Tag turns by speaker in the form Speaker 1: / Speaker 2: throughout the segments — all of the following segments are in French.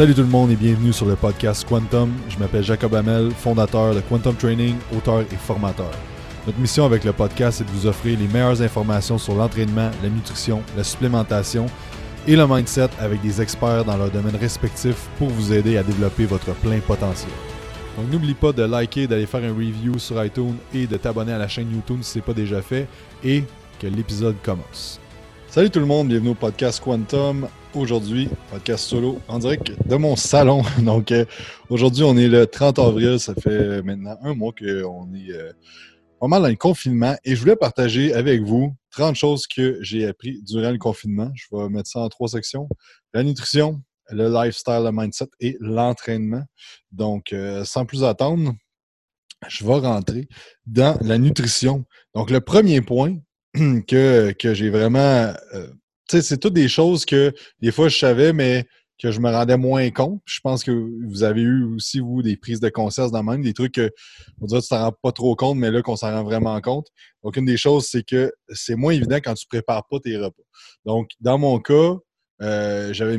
Speaker 1: Salut tout le monde et bienvenue sur le podcast Quantum. Je m'appelle Jacob Hamel, fondateur de Quantum Training, auteur et formateur. Notre mission avec le podcast est de vous offrir les meilleures informations sur l'entraînement, la nutrition, la supplémentation et le mindset avec des experts dans leur domaine respectif pour vous aider à développer votre plein potentiel. Donc n'oublie pas de liker, d'aller faire un review sur iTunes et de t'abonner à la chaîne YouTube si ce n'est pas déjà fait et que l'épisode commence. Salut tout le monde, bienvenue au podcast Quantum. Aujourd'hui, podcast solo en direct de mon salon. Donc euh, aujourd'hui, on est le 30 avril, ça fait maintenant un mois qu'on est euh, pas mal dans le confinement et je voulais partager avec vous 30 choses que j'ai appris durant le confinement. Je vais mettre ça en trois sections. La nutrition, le lifestyle, le mindset et l'entraînement. Donc, euh, sans plus attendre, je vais rentrer dans la nutrition. Donc, le premier point que, que j'ai vraiment... C'est toutes des choses que des fois je savais, mais que je me rendais moins compte. Je pense que vous avez eu aussi, vous, des prises de conscience dans le même, des trucs que on dirait tu t'en rends pas trop compte, mais là qu'on s'en rend vraiment compte. Donc, une des choses, c'est que c'est moins évident quand tu prépares pas tes repas. Donc, dans mon cas, euh, j'avais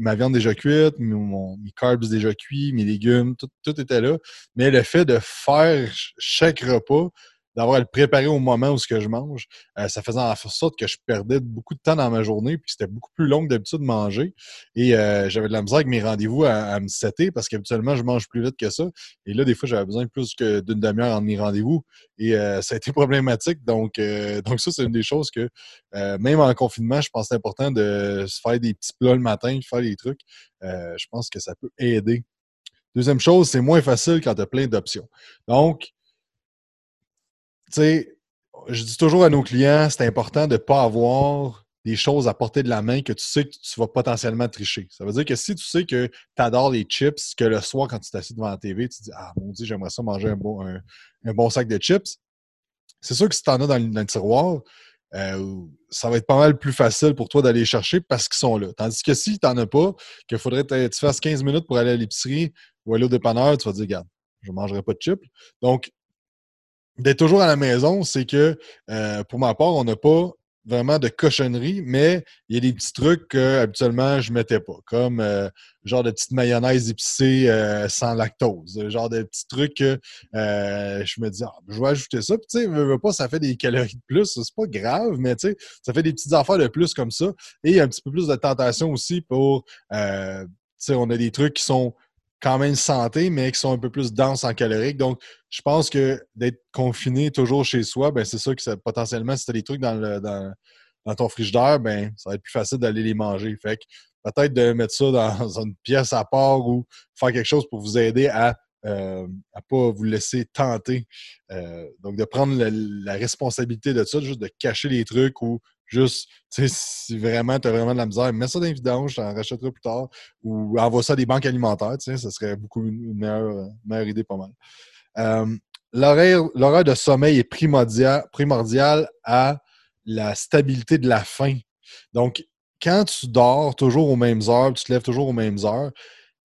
Speaker 1: ma viande déjà cuite, mes carbs déjà cuits, mes légumes, tout, était là. Mais le fait de faire chaque repas, d'avoir à le préparer au moment où ce que je mange, euh, ça faisait en sorte que je perdais beaucoup de temps dans ma journée, puis c'était beaucoup plus long que d'habitude de manger. Et euh, j'avais de la misère avec mes rendez-vous à, me setter parce qu'habituellement, je mange plus vite que ça. Et là, des fois, j'avais besoin plus que d'une demi-heure entre mes rendez-vous. Et euh, ça a été problématique. Donc, donc ça, c'est une des choses que, même en confinement, je pense que c'est important de se faire des petits plats le matin, faire des trucs. je pense que ça peut aider. Deuxième chose, c'est moins facile quand tu as plein d'options. Donc, sais, je dis toujours à nos clients, c'est important de ne pas avoir des choses à portée de la main que tu sais que tu vas potentiellement tricher. Ça veut dire que si tu sais que tu adores les chips, que le soir, quand tu t'assieds devant la TV, tu dis Ah mon Dieu, j'aimerais ça manger un bon, un, bon sac de chips. C'est sûr que si tu en as dans, le tiroir, euh, ça va être pas mal plus facile pour toi d'aller chercher parce qu'ils sont là. Tandis que si tu n'en as pas, qu'il faudrait que tu fasses 15 minutes pour aller à l'épicerie ou aller au dépanneur, tu vas dire Regarde, je ne mangerai pas de chips. Donc, d'être toujours à la maison, c'est que euh, pour ma part, on n'a pas vraiment de cochonnerie, mais il y a des petits trucs que habituellement je mettais pas, comme euh, genre de petites mayonnaise épicée euh, sans lactose, genre de petits trucs que je me dis ah, je vais ajouter ça, puis tu sais, pas, ça fait des calories de plus, c'est pas grave, mais tu sais, ça fait des petites affaires de plus comme ça, et il y a un petit peu plus de tentation aussi pour, tu sais, on a des trucs qui sont quand même santé, mais qui sont un peu plus denses en caloriques. Donc, je pense que d'être confiné toujours chez soi, ben c'est ça que potentiellement, si tu as des trucs dans, le, dans, ton frigidaire, ben ça va être plus facile d'aller les manger. Fait que peut-être de mettre ça dans une pièce à part ou faire quelque chose pour vous aider à ne euh, pas vous laisser tenter. Euh, donc, de prendre la responsabilité de ça, juste de cacher les trucs ou Juste, si vraiment tu as vraiment de la misère, mets ça dans les vidanges, t'en rachèteras plus tard. Ou envoie ça à des banques alimentaires, ça serait beaucoup une meilleure, idée, pas mal. Euh, L'horaire de sommeil est primordial, primordial à la stabilité de la faim. Donc, quand tu dors toujours aux mêmes heures, tu te lèves toujours aux mêmes heures,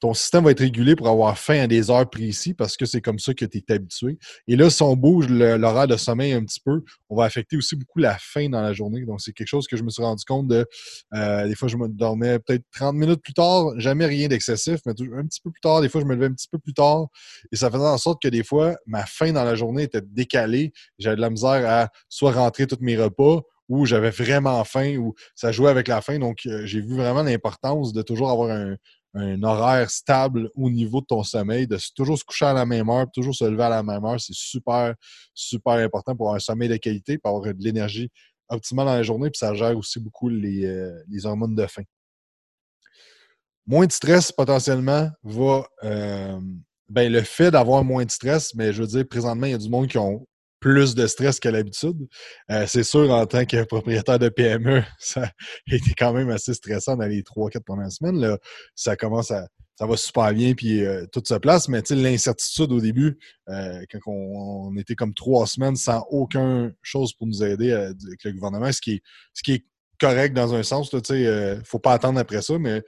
Speaker 1: ton système va être régulé pour avoir faim à des heures précises parce que c'est comme ça que tu es habitué. Et là, si on bouge l'horaire de sommeil un petit peu, on va affecter aussi beaucoup la faim dans la journée. Donc, c'est quelque chose que je me suis rendu compte de. Euh, des fois, je me dormais peut-être 30 minutes plus tard, jamais rien d'excessif, mais un petit peu plus tard. Des fois, je me levais un petit peu plus tard. Et ça faisait en sorte que des fois, ma faim dans la journée était décalée. J'avais de la misère à soit rentrer tous mes repas ou j'avais vraiment faim, ou ça jouait avec la faim. Donc, euh, j'ai vu vraiment l'importance de toujours avoir un, un horaire stable au niveau de ton sommeil, de toujours se coucher à la même heure, toujours se lever à la même heure, c'est super, super important pour avoir un sommeil de qualité, pour avoir de l'énergie optimale dans la journée, puis ça gère aussi beaucoup les, euh, hormones de faim. Moins de stress potentiellement va. Euh, ben, le fait d'avoir moins de stress, mais je veux dire, présentement, il y a du monde qui ont plus de stress qu'à l'habitude. Euh, c'est sûr, en tant que propriétaire de PME, ça a été quand même assez stressant dans les trois, quatre premières semaines. Là. Ça commence à. Ça va super bien, puis euh, tout se place, mais l'incertitude au début, euh, quand on, était comme trois semaines sans aucune chose pour nous aider avec le gouvernement, ce qui est, ce qui est correct dans un sens. Il ne faut pas attendre après ça, mais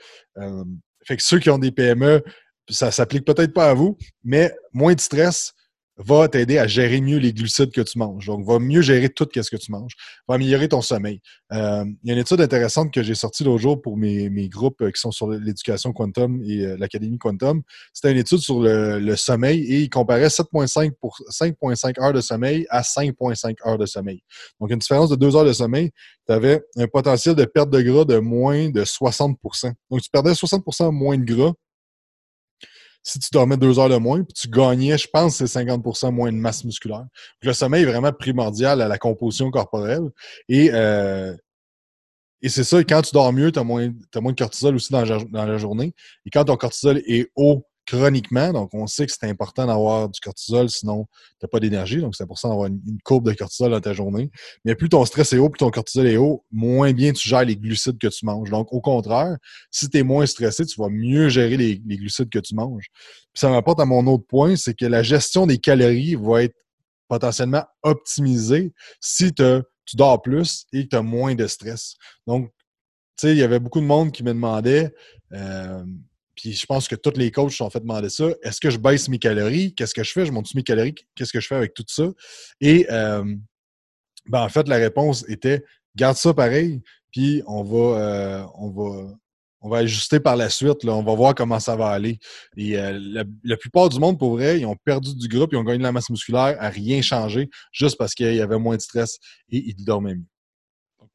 Speaker 1: fait que ceux qui ont des PME, ça s'applique peut-être pas à vous, mais moins de stress, va t'aider à gérer mieux les glucides que tu manges. Donc, va mieux gérer tout ce que tu manges. Va améliorer ton sommeil. Euh, il y a une étude intéressante que j'ai sortie l'autre jour pour mes, groupes euh, qui sont sur l'éducation quantum et euh, l'Académie quantum. C'était une étude sur le, sommeil et il comparait 7,5 pour 5,5 heures de sommeil à 5,5 heures de sommeil. Donc, une différence de 2 heures de sommeil, tu avais un potentiel de perte de gras de moins de 60% Donc, tu perdais 60% moins de gras si tu dormais deux heures de moins, puis tu gagnais, je pense, c'est 50% moins de masse musculaire. le sommeil est vraiment primordial à la composition corporelle. Et, euh, et c'est ça, quand tu dors mieux, tu as, moins de cortisol aussi dans la journée. Et quand ton cortisol est haut chroniquement. Donc, on sait que c'est important d'avoir du cortisol, sinon tu n'as pas d'énergie. Donc, c'est important d'avoir une, courbe de cortisol dans ta journée. Mais plus ton stress est haut, plus ton cortisol est haut, moins bien tu gères les glucides que tu manges. Donc, au contraire, si tu es moins stressé, tu vas mieux gérer les, glucides que tu manges. Puis ça m'apporte à mon autre point, c'est que la gestion des calories va être potentiellement optimisée si tu dors plus et que tu as moins de stress. Donc, tu sais, il y avait beaucoup de monde qui me demandait euh, puis je pense que tous les coachs sont fait demander ça. Est-ce que je baisse mes calories? Qu'est-ce que je fais? Je monte mes calories? Qu'est-ce que je fais avec tout ça? Et euh, ben, en fait, la réponse était garde ça pareil, puis on va, euh, on va, on va ajuster par la suite. Là. On va voir comment ça va aller. Et euh, la, plupart du monde, pour vrai, ils ont perdu du groupe, ils ont gagné de la masse musculaire à rien changer, juste parce qu'il y avait moins de stress et ils dormaient mieux.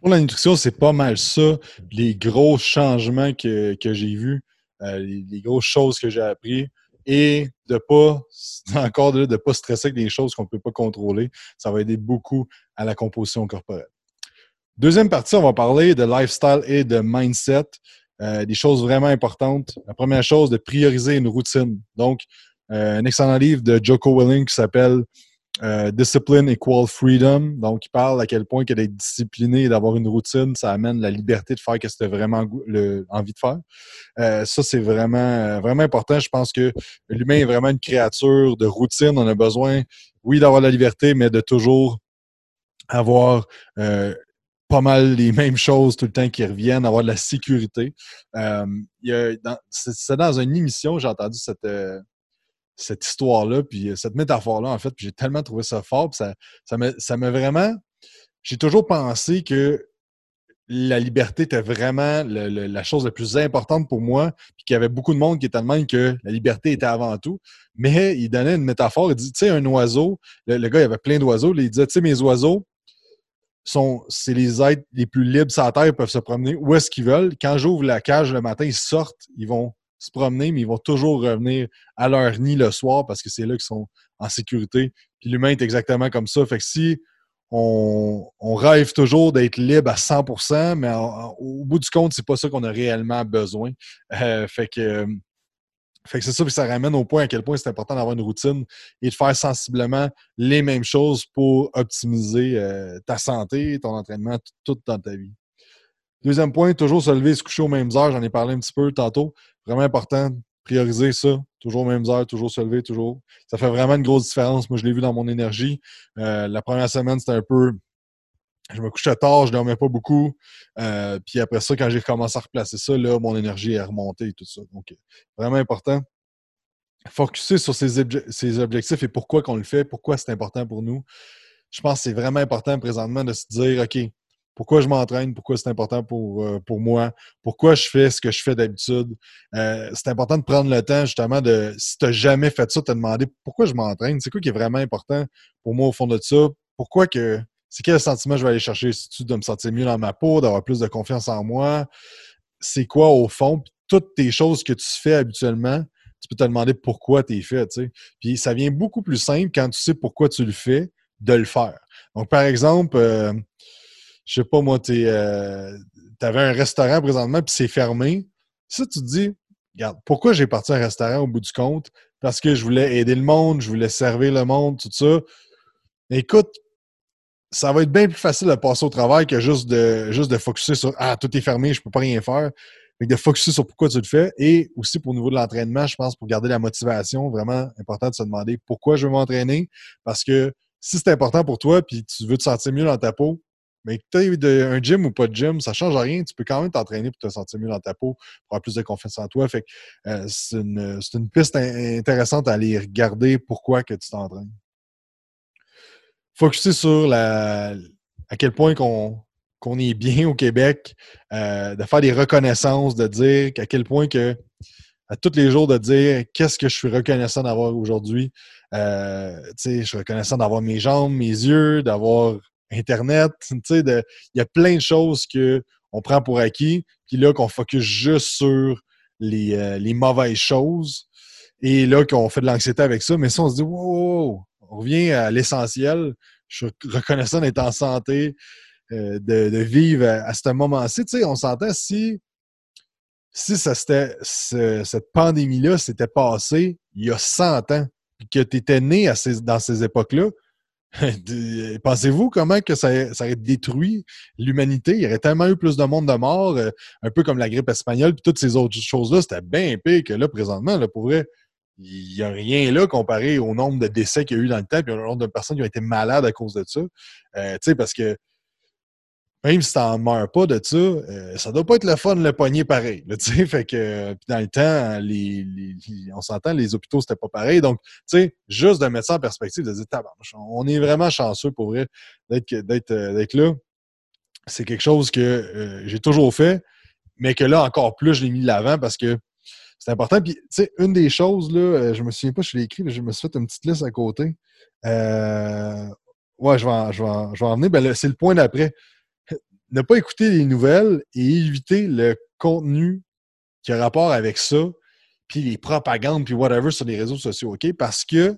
Speaker 1: Pour la nutrition, c'est pas mal ça, les gros changements que, que j'ai vus. Euh, les, grosses choses que j'ai appris et de pas, encore de, pas stresser avec des choses qu'on ne peut pas contrôler. Ça va aider beaucoup à la composition corporelle. Deuxième partie, on va parler de lifestyle et de mindset. Euh, des choses vraiment importantes. La première chose, de prioriser une routine. Donc, euh, un excellent livre de Joko Willing qui s'appelle euh, discipline equal freedom. Donc, il parle à quel point que d'être discipliné et d'avoir une routine, ça amène la liberté de faire ce que tu as vraiment envie de faire. Euh, ça, c'est vraiment, vraiment important. Je pense que l'humain est vraiment une créature de routine. On a besoin, oui, d'avoir la liberté, mais de toujours avoir euh, pas mal les mêmes choses tout le temps qui reviennent, avoir de la sécurité. c'est dans une émission, j'ai entendu cette cette histoire-là, puis euh, cette métaphore-là, en fait, puis j'ai tellement trouvé ça fort, puis ça, m'a vraiment... J'ai toujours pensé que la liberté était vraiment la chose la plus importante pour moi, puis qu'il y avait beaucoup de monde qui était de même que la liberté était avant tout. Mais il donnait une métaphore, il dit, tu sais, un oiseau, le, gars, il avait plein d'oiseaux, il disait, tu sais, mes oiseaux, c'est les êtres les plus libres sur la Terre, ils peuvent se promener où est-ce qu'ils veulent. Quand j'ouvre la cage le matin, ils sortent, ils vont se promener, mais ils vont toujours revenir à leur nid le soir parce que c'est là qu'ils sont en sécurité. Puis l'humain est exactement comme ça. Fait que si on, rêve toujours d'être libre à 100%, mais au bout du compte, c'est pas ça qu'on a réellement besoin. Euh, fait que, fait que c'est ça, puis ça ramène au point à quel point c'est important d'avoir une routine et de faire sensiblement les mêmes choses pour optimiser euh, ta santé, ton entraînement, tout, dans ta vie. Deuxième point, toujours se lever et se coucher aux mêmes heures. J'en ai parlé un petit peu tantôt. Vraiment important, prioriser ça. Toujours aux mêmes heures, toujours se lever, toujours. Ça fait vraiment une grosse différence. Moi, je l'ai vu dans mon énergie. Euh, la première semaine, c'était un peu. Je me couchais tard, je dormais pas beaucoup. Euh, puis après ça, quand j'ai commencé à replacer ça, là, mon énergie est remontée et tout ça. Donc, vraiment important. Focuser sur ses, objectifs et pourquoi qu'on le fait, pourquoi c'est important pour nous. Je pense que c'est vraiment important présentement de se dire, OK, pourquoi je m'entraîne, pourquoi c'est important pour, euh, pour moi, pourquoi je fais ce que je fais d'habitude. Euh, c'est important de prendre le temps justement de, si tu n'as jamais fait ça, te demander pourquoi je m'entraîne, c'est quoi qui est vraiment important pour moi au fond de ça, pourquoi que, c'est quel sentiment je vais aller chercher, si tu de me sentir mieux dans ma peau, d'avoir plus de confiance en moi, c'est quoi au fond, puis toutes tes choses que tu fais habituellement, tu peux te demander pourquoi tu es fait. Puis ça vient beaucoup plus simple quand tu sais pourquoi tu le fais, de le faire. Donc, par exemple, euh, je sais pas, moi, tu euh, avais un restaurant présentement, puis c'est fermé. Ça, tu te dis, regarde, pourquoi j'ai parti un restaurant au bout du compte? Parce que je voulais aider le monde, je voulais servir le monde, tout ça. Écoute, ça va être bien plus facile de passer au travail que juste de, juste de focuser sur Ah, tout est fermé, je peux pas rien faire. Mais de focuser sur pourquoi tu le fais. Et aussi pour le niveau de l'entraînement, je pense, pour garder la motivation, vraiment important de se demander pourquoi je veux m'entraîner. Parce que si c'est important pour toi puis tu veux te sentir mieux dans ta peau, mais que tu aies un gym ou pas de gym, ça ne change rien. Tu peux quand même t'entraîner pour te sentir mieux dans ta peau, pour avoir plus de confiance en toi. Fait euh, c'est une, piste intéressante à aller regarder pourquoi que tu t'entraînes. focuser sur la, à quel point qu'on qu'on est bien au Québec, euh, de faire des reconnaissances, de dire à quel point que à tous les jours de dire qu'est-ce que je suis reconnaissant d'avoir aujourd'hui. Euh, je suis reconnaissant d'avoir mes jambes, mes yeux, d'avoir Internet. Il y a plein de choses qu'on prend pour acquis, puis là, qu'on focus juste sur les, euh, les mauvaises choses. Et là, qu'on fait de l'anxiété avec ça. Mais si on se dit, wow, on revient à l'essentiel. Je suis reconnaissant d'être en santé, euh, de, vivre à, ce moment-ci. Tu sais, on s'entend si, si ça cette pandémie-là s'était passée il y a 100 ans, et que tu étais né à dans ces époques-là, Pensez-vous comment que ça, aurait détruit l'humanité? Il y aurait tellement eu plus de monde de mort, euh, un peu comme la grippe espagnole, puis toutes ces autres choses-là, c'était bien pire que là, présentement. Là, pour vrai, il n'y a rien là comparé au nombre de décès qu'il y a eu dans le temps, puis au nombre de personnes qui ont été malades à cause de ça. Euh, tu sais, parce que même si t'en meurs pas de ça, euh, ça doit pas être le fun le poignet pareil. fait que dans le temps, on s'entend, les hôpitaux, c'était pas pareil. Donc, tu sais, juste de mettre ça en perspective, de dire on est vraiment chanceux pour vrai d'être euh, là. C'est quelque chose que euh, j'ai toujours fait, mais que là, encore plus, je l'ai mis de l'avant parce que c'est important. Puis, tu sais, une des choses, là, je me souviens pas, je l'ai écrit, mais je me suis fait une petite liste à côté. ouais, je vais en, je vais je vais en venir. Ben, c'est le point d'après ne pas écouter les nouvelles et éviter le contenu qui a rapport avec ça, puis les propagandes, puis whatever sur les réseaux sociaux, OK? Parce que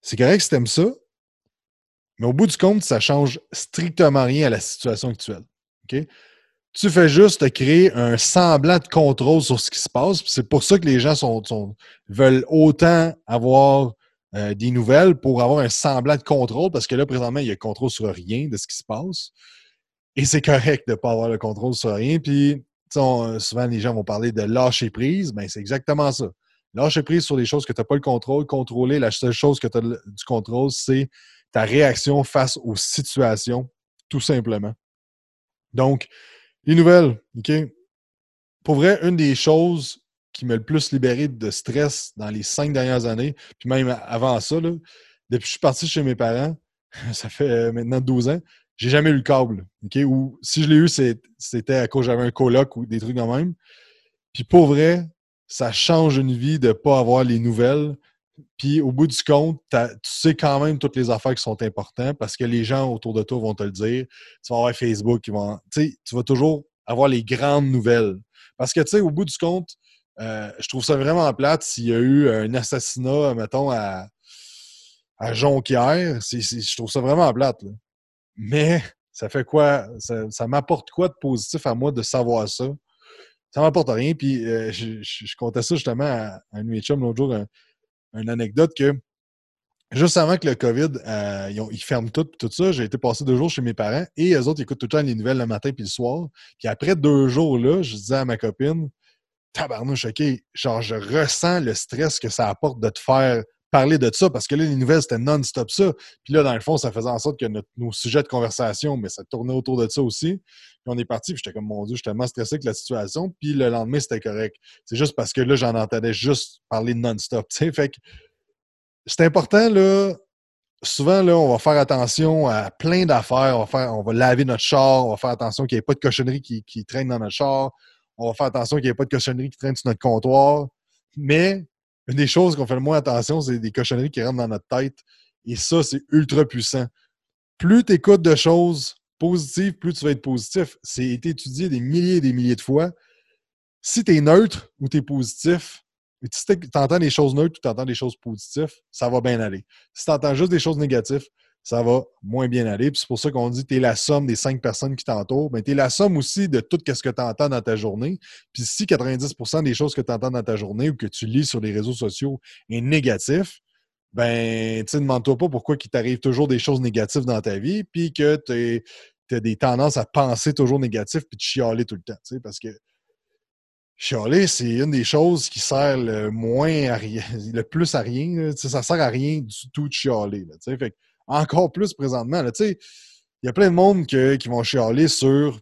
Speaker 1: c'est correct si t'aimes ça, mais au bout du compte, ça change strictement rien à la situation actuelle. OK? Tu fais juste te créer un semblant de contrôle sur ce qui se passe. C'est pour ça que les gens sont, veulent autant avoir euh, des nouvelles pour avoir un semblant de contrôle, parce que là, présentement, il y a contrôle sur rien de ce qui se passe. Et c'est correct de ne pas avoir le contrôle sur rien. Puis, souvent, les gens vont parler de lâcher prise. Ben, c'est exactement ça. Lâcher prise sur les choses que tu n'as pas le contrôle. Contrôler, la seule chose que tu as du contrôle, c'est ta réaction face aux situations, tout simplement. Donc, les nouvelles, OK? Pour vrai, une des choses qui m'a le plus libéré de stress dans les cinq dernières années, puis même avant ça, depuis que je suis parti chez mes parents, ça fait maintenant 12 ans, j'ai jamais eu le câble. OK? Ou si je l'ai eu, c'était à cause j'avais un coloc ou des trucs de même. Puis pour vrai, ça change une vie de ne pas avoir les nouvelles. Puis au bout du compte, tu sais quand même toutes les affaires qui sont importantes parce que les gens autour de toi vont te le dire. Tu vas avoir Facebook qui vont. Tu vas toujours avoir les grandes nouvelles. Parce que tu sais, au bout du compte, euh, je trouve ça vraiment plate s'il y a eu un assassinat, mettons, à, Jonquière. je trouve ça vraiment plate. Mais ça fait quoi? Ça, m'apporte quoi de positif à moi de savoir ça? Ça m'apporte rien. Puis euh, je, comptais ça justement à, un de l'autre jour, une anecdote que juste avant que le COVID, euh, ils, ferment tout, tout ça, j'ai été passer deux jours chez mes parents et eux autres, écoutent tout le temps les nouvelles le matin puis le soir. Puis après deux jours là, je disais à ma copine, tabarnouche, OK, genre, je ressens le stress que ça apporte de te faire parler de ça parce que là, les nouvelles, c'était non-stop ça. Puis là, dans le fond, ça faisait en sorte que nos sujets de conversation, mais ça tournait autour de ça aussi. Puis on est parti, puis j'étais comme, mon Dieu, je suis tellement stressé avec la situation. Puis le lendemain, c'était correct. C'est juste parce que là, j'en entendais juste parler non-stop. Fait que c'est important, là. Souvent, là, on va faire attention à plein d'affaires. On va, faire, on va laver notre char, on va faire attention qu'il n'y ait pas de cochonnerie qui, qui traîne dans notre char. On va faire attention qu'il n'y ait pas de cochonnerie qui traîne sur notre comptoir. Mais une des choses qu'on fait le moins attention, c'est des cochonneries qui rentrent dans notre tête. Et ça, c'est ultra puissant. Plus tu écoutes de choses positives, plus tu vas être positif. C'est étudié des milliers et des milliers de fois. Si tu es neutre ou tu es positif, si tu entends des choses neutres ou tu entends des choses positives, ça va bien aller. Si tu entends juste des choses négatives, ça va moins bien aller. c'est pour ça qu'on dit que tu es la somme des cinq personnes qui t'entourent. Mais tu es la somme aussi de tout ce que tu entends dans ta journée. Puis si 90% des choses que tu entends dans ta journée ou que tu lis sur les réseaux sociaux est négatif, ben, tu ne demande-toi pas pourquoi il t'arrive toujours des choses négatives dans ta vie, puis que tu as des tendances à penser toujours négatif puis de chialer tout le temps. Parce que chialer, c'est une des choses qui sert le moins à rien, le plus à rien. Ça sert à rien du tout de chialer. fait encore plus présentement. Il y a plein de monde qui vont chialer sur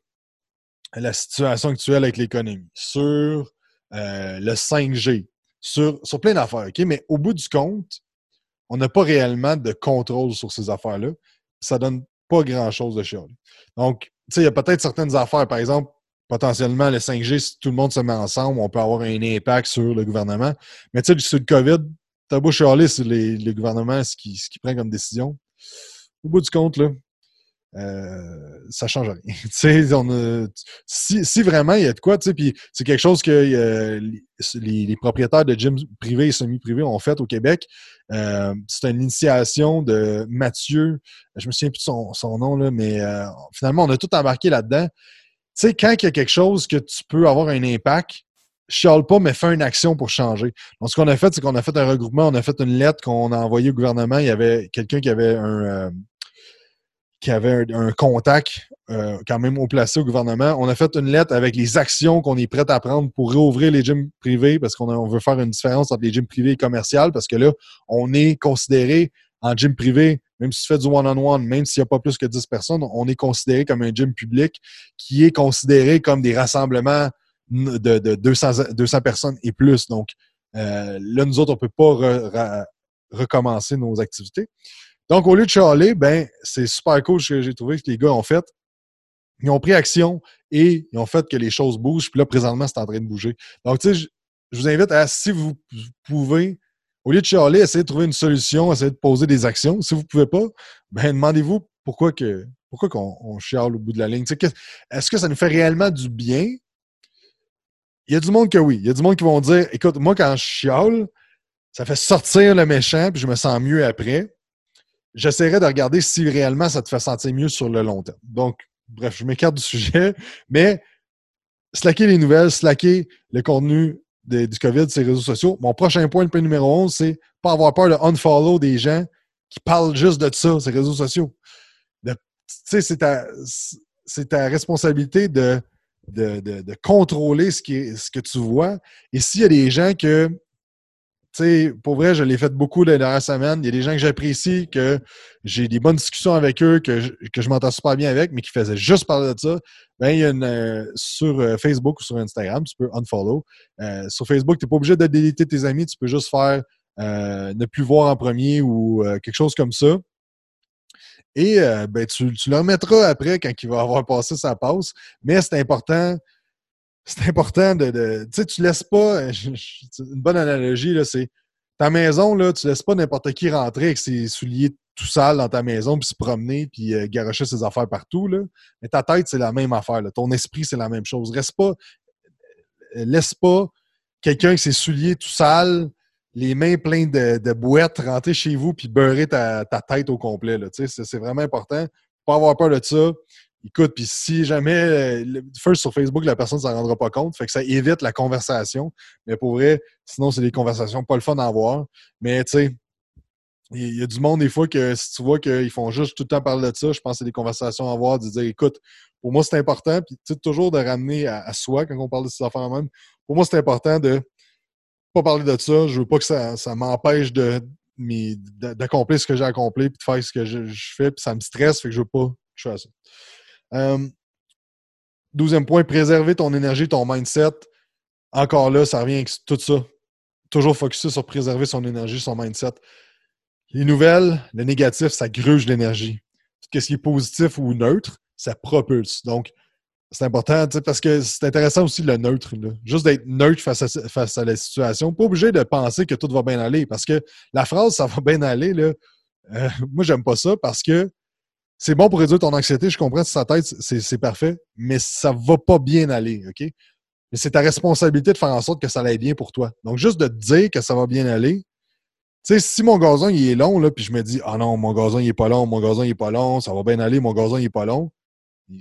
Speaker 1: la situation actuelle avec l'économie, sur euh, le 5G, sur, sur plein d'affaires. Mais au bout du compte, on n'a pas réellement de contrôle sur ces affaires-là. Ça donne pas grand-chose de chialer. Donc, il y a peut-être certaines affaires, par exemple, potentiellement le 5G, si tout le monde se met ensemble, on peut avoir un impact sur le gouvernement. Mais tu sais, sur le COVID, t'as beau chialer sur les, le gouvernement, ce qui, qui prend comme décision. Au bout du compte, là, euh, ça change rien. on si, si, vraiment il y a de quoi, puis c'est quelque chose que euh, les, propriétaires de gyms privés et semi-privés ont fait au Québec. Euh, c'est une initiation de Mathieu, je me souviens plus de son, son nom, là, mais euh, finalement, on a tout embarqué là-dedans. Tu sais, quand il y a quelque chose que tu peux avoir un impact, chiale pas, mais fais une action pour changer. Donc, ce qu'on a fait, c'est qu'on a fait un regroupement, on a fait une lettre qu'on a envoyée au gouvernement. Il y avait quelqu'un qui avait un un, contact euh, quand même au placé au gouvernement. On a fait une lettre avec les actions qu'on est prêt à prendre pour réouvrir les gyms privés parce qu'on veut faire une différence entre les gyms privés et commerciaux parce que là, on est considéré en gym privé, même si tu fais du one-on-one, même s'il n'y a pas plus que 10 personnes, on est considéré comme un gym public qui est considéré comme des rassemblements de, 200, 200 personnes et plus. Donc, euh, là, nous autres, on ne peut pas recommencer nos activités. Donc, au lieu de chialer, ben, c'est super cool ce que j'ai trouvé que les gars ont fait. Ils ont pris action et ils ont fait que les choses bougent. Puis là, présentement, c'est en train de bouger. Donc, tu sais, je, vous invite à, si vous pouvez, au lieu de chialer, essayer de trouver une solution, essayer de poser des actions. Si vous ne pouvez pas, ben, demandez-vous pourquoi pourquoi qu'on chiale au bout de la ligne. Est-ce que ça nous fait réellement du bien? Il y a du monde que oui. Il y a du monde qui vont dire écoute, moi, quand je chiale, ça fait sortir le méchant, puis je me sens mieux après j'essaierai de regarder si réellement ça te fait sentir mieux sur le long terme. Donc, bref, je m'écarte du sujet, mais slacker les nouvelles, slacker le contenu du COVID sur les réseaux sociaux. Mon prochain point, le point numéro 11, c'est pas avoir peur de unfollow des gens qui parlent juste de ça, ces réseaux sociaux. Tu sais, c'est ta, ta, responsabilité de, de, contrôler ce, ce que tu vois. Et s'il y a des gens que sais, pour vrai, je l'ai fait beaucoup les dernières semaines. Il y a des gens que j'apprécie, que j'ai des bonnes discussions avec eux, que je, que je m'entends super bien avec, mais qui faisaient juste parler de ça. Ben, il y a une, euh, sur euh, Facebook ou sur Instagram, tu peux unfollow. Euh, sur Facebook, tu n'es pas obligé de déliter tes amis, tu peux juste faire ne plus voir en premier ou quelque chose comme ça. Et ben, tu, tu le remettras après quand il va avoir passé sa passe. Mais c'est important c'est important de. tu sais, tu laisses pas. Une bonne analogie, là, c'est ta maison, là, tu laisses pas n'importe qui rentrer avec ses souliers tout sales dans ta maison, puis se promener, puis euh, garocher ses affaires partout. Là. Mais ta tête, c'est la même affaire. Ton esprit, c'est la même chose. Reste pas. Euh, laisse pas quelqu'un avec ses souliers tout sales, les mains pleines de, de boîtes, rentrer chez vous, puis beurrer ta, tête au complet. C'est vraiment important. Pas avoir peur de ça écoute, puis si jamais, euh, first sur Facebook, la personne ne s'en rendra pas compte, fait que ça évite la conversation. Mais pour vrai, sinon, c'est des conversations pas le fun à avoir. Mais tu sais, il y a du monde des fois que si tu vois qu'ils font juste tout le temps parler de ça, je pense que c'est des conversations à avoir, de dire écoute, pour moi c'est important, puis toujours de ramener à, soi quand on parle de ces affaires même. Pour moi, c'est important de pas parler de ça. Je veux pas que ça, m'empêche de d'accomplir ce que j'ai accompli puis de faire ce que je, fais puis ça me stresse fait que je veux pas je fasse ça. Euh, douzième point, préserver ton énergie, ton mindset. Encore là, ça revient avec tout ça. Toujours focusé sur préserver son énergie, son mindset. Les nouvelles, le négatif, ça gruge l'énergie. Qu'est-ce qui est positif ou neutre, ça propulse. Donc, c'est important parce que c'est intéressant aussi le neutre. Juste d'être neutre face à, face à la situation. Pas obligé de penser que tout va bien aller parce que la phrase ça va bien aller, là, euh, moi, j'aime pas ça parce que c'est bon pour réduire ton anxiété, je comprends si sa tête, c'est parfait, mais ça va pas bien aller, OK? Mais c'est ta responsabilité de faire en sorte que ça aille bien pour toi. Donc, juste de te dire que ça va bien aller, tu sais, si mon gazon, il est long, là, puis je me dis, ah non, mon gazon, il est pas long, mon gazon, il est pas long, ça va bien aller, mon gazon, il est pas long,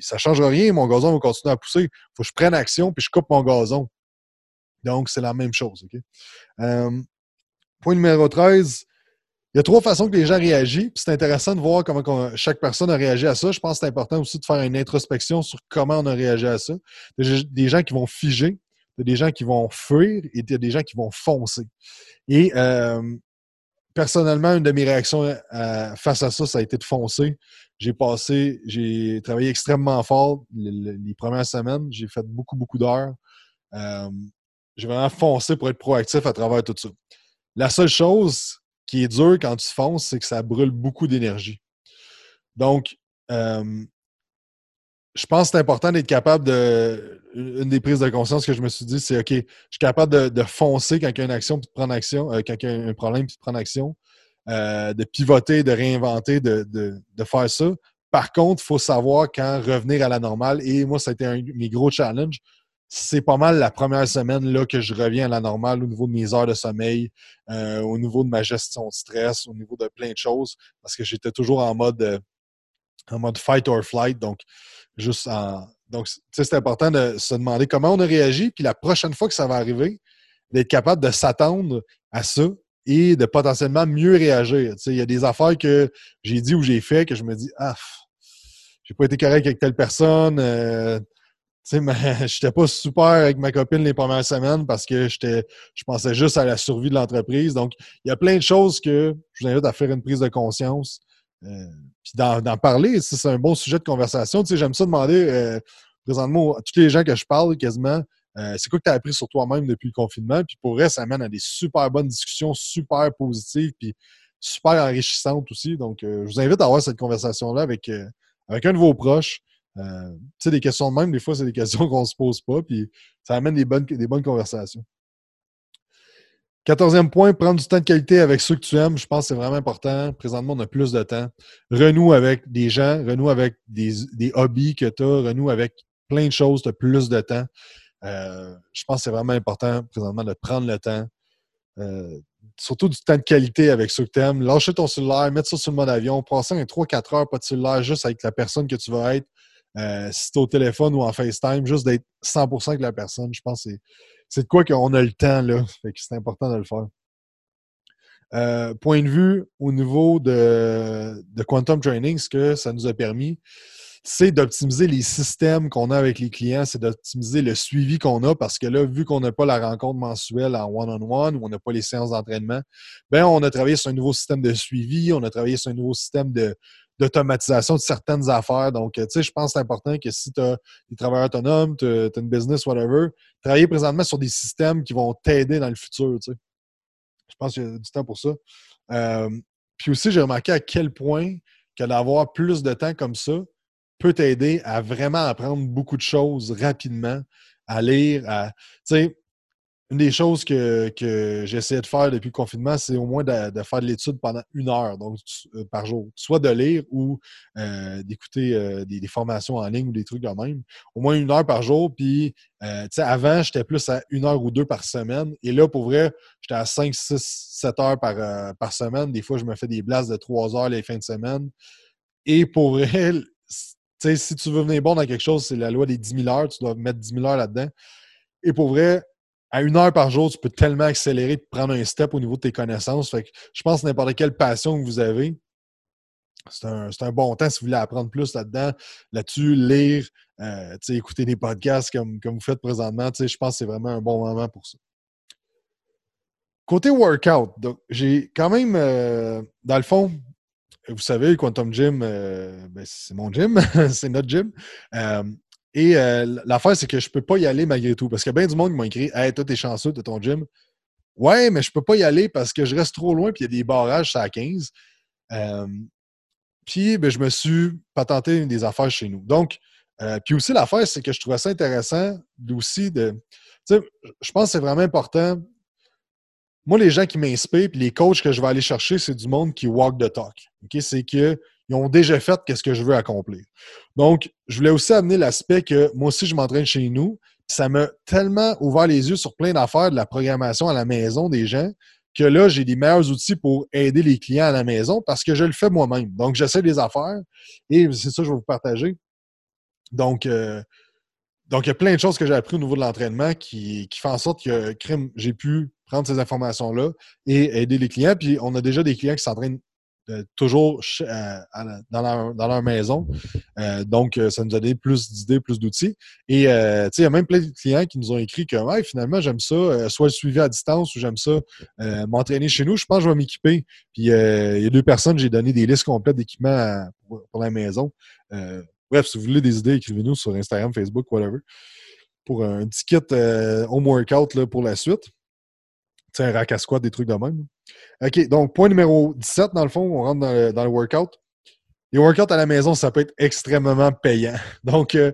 Speaker 1: ça ne changera rien, mon gazon va continuer à pousser. Il faut que je prenne action, puis je coupe mon gazon. Donc, c'est la même chose, OK? Euh, point numéro 13, il y a trois façons que les gens réagissent. C'est intéressant de voir comment chaque personne a réagi à ça. Je pense que c'est important aussi de faire une introspection sur comment on a réagi à ça. Des gens qui vont figer, des gens qui vont fuir et des gens qui vont foncer. Et euh, personnellement, une de mes réactions euh, face à ça, ça a été de foncer. J'ai passé, j'ai travaillé extrêmement fort les, premières semaines. J'ai fait beaucoup, beaucoup d'heures. Euh, j'ai vraiment foncé pour être proactif à travers tout ça. La seule chose qui est dur quand tu fonces, c'est que ça brûle beaucoup d'énergie. Donc, euh, je pense que c'est important d'être capable de. Une des prises de conscience que je me suis dit, c'est OK, je suis capable de, foncer quand il y a une action puis de prendre action, euh, quand il y a un problème puis de prendre action, euh, de pivoter, de réinventer, de, faire ça. Par contre, il faut savoir quand revenir à la normale. Et moi, ça a été un de mes gros challenges. C'est pas mal la première semaine là, que je reviens à la normale au niveau de mes heures de sommeil, euh, au niveau de ma gestion de stress, au niveau de plein de choses, parce que j'étais toujours en mode, en mode fight or flight. Donc, Donc, c'est important de se demander comment on a réagi, puis la prochaine fois que ça va arriver, d'être capable de s'attendre à ça et de potentiellement mieux réagir. Il y a des affaires que j'ai dit ou j'ai fait que je me dis Ah, j'ai pas été correct avec telle personne. Euh, je n'étais pas super avec ma copine les premières semaines parce que je pensais juste à la survie de l'entreprise. Donc, il y a plein de choses que je vous invite à faire une prise de conscience euh, puis d'en parler, c'est un bon sujet de conversation. Tu sais, j'aime ça demander euh, présentement à tous les gens que je parle quasiment. Euh, c'est quoi que tu as appris sur toi-même depuis le confinement? Puis pour vrai, ça mène à des super bonnes discussions, super positives, puis super enrichissantes aussi. Donc, je vous invite à avoir cette conversation-là avec, avec un de vos proches. tu sais, des questions de même, des fois, c'est des questions qu'on se pose pas, puis ça amène des bonnes, des bonnes conversations. Quatorzième point, prendre du temps de qualité avec ceux que tu aimes. Je pense que c'est vraiment important. Présentement, on a plus de temps. Renoue avec des gens, renoue avec des, hobbies que tu as, renoue avec plein de choses, tu as plus de temps. Euh, je pense que c'est vraiment important présentement de prendre le temps. Euh, surtout du temps de qualité avec ceux que tu aimes. Lâcher ton cellulaire, mettre ça sur le mode avion, passer un 3-4 heures pas de cellulaire juste avec la personne que tu vas être. Euh, si tu au téléphone ou en FaceTime, juste d'être 100% avec la personne, je pense que c'est de quoi qu'on a le temps, là. C'est important de le faire. Euh, point de vue au niveau de, de, Quantum Training, ce que ça nous a permis, c'est d'optimiser les systèmes qu'on a avec les clients, c'est d'optimiser le suivi qu'on a parce que là, vu qu'on n'a pas la rencontre mensuelle en one-on-one ou on n'a pas les séances d'entraînement, ben on a travaillé sur un nouveau système de suivi, on a travaillé sur un nouveau système de, d'automatisation de certaines affaires. Donc, tu sais, je pense que c'est important que si tu as des travailleurs autonomes, tu as, une business, whatever, travailler présentement sur des systèmes qui vont t'aider dans le futur, tu sais. Je pense qu'il y a du temps pour ça. Euh, puis aussi, j'ai remarqué à quel point que d'avoir plus de temps comme ça peut t'aider à vraiment apprendre beaucoup de choses rapidement, à lire, à... Tu sais, une des choses que, que j'essaie de faire depuis le confinement, c'est au moins de, faire de l'étude pendant une heure donc, euh, par jour. Soit de lire ou euh, d'écouter euh, des, formations en ligne ou des trucs de même. Au moins une heure par jour. Puis, sais, avant, j'étais plus à une heure ou deux par semaine. Et là, pour vrai, j'étais à 5, 6, 7 heures par, par semaine. Des fois, je me fais des blasts de 3 heures les fins de semaine. Et pour vrai, si tu veux venir bon dans quelque chose, c'est la loi des 10 000 heures. Tu dois mettre 10 000 heures là-dedans. Et pour vrai, à une heure par jour, tu peux tellement accélérer et prendre un step au niveau de tes connaissances. Fait que je pense que n'importe quelle passion que vous avez, c'est un, bon temps si vous voulez apprendre plus là-dedans, là-dessus, lire, euh, écouter des podcasts comme, vous faites présentement. Je pense que c'est vraiment un bon moment pour ça. Côté workout, j'ai quand même, euh, dans le fond, vous savez, Quantum Gym, euh, ben, c'est mon gym, c'est notre gym. Et euh, l'affaire, c'est que je peux pas y aller malgré tout. Parce a bien du monde m'a écrit Hey, toi, t'es chanceux de ton gym. Ouais, mais je peux pas y aller parce que je reste trop loin puis il y a des barrages à 15. Euh, puis ben, je me suis patenté des affaires chez nous. Donc, euh, puis aussi, l'affaire, c'est que je trouvais ça intéressant aussi de. Tu sais, je pense que c'est vraiment important. Moi, les gens qui m'inspirent puis les coachs que je vais aller chercher, c'est du monde qui walk the talk. C'est que ils ont déjà fait qu'est-ce que je veux accomplir. Donc, je voulais aussi amener l'aspect que moi aussi, je m'entraîne chez nous. Ça m'a tellement ouvert les yeux sur plein d'affaires de la programmation à la maison des gens que là, j'ai des meilleurs outils pour aider les clients à la maison parce que je le fais moi-même. Donc, j'essaie des affaires et c'est ça que je vais vous partager. Donc, euh, donc, il y a plein de choses que j'ai appris au niveau de l'entraînement qui, qui font en sorte que j'ai pu prendre ces informations-là et aider les clients. Puis, on a déjà des clients qui s'entraînent euh, toujours euh, dans, leur, maison. Euh, donc, ça nous a donné plus d'idées, plus d'outils. Et il y a même plein de clients qui nous ont écrit que finalement, j'aime ça, soit le suivi à distance ou j'aime ça m'entraîner chez nous. Je pense que je vais m'équiper. Puis il y a deux personnes, j'ai donné des listes complètes d'équipements pour, la maison. bref, si vous voulez des idées, écrivez-nous sur Instagram, Facebook, whatever, pour un petit kit home workout pour la suite. Sais, un rack à squat, des trucs de même. OK, donc point numéro 17, dans le fond, on rentre dans le, le workout. Les workouts à la maison, ça peut être extrêmement payant. Donc, euh,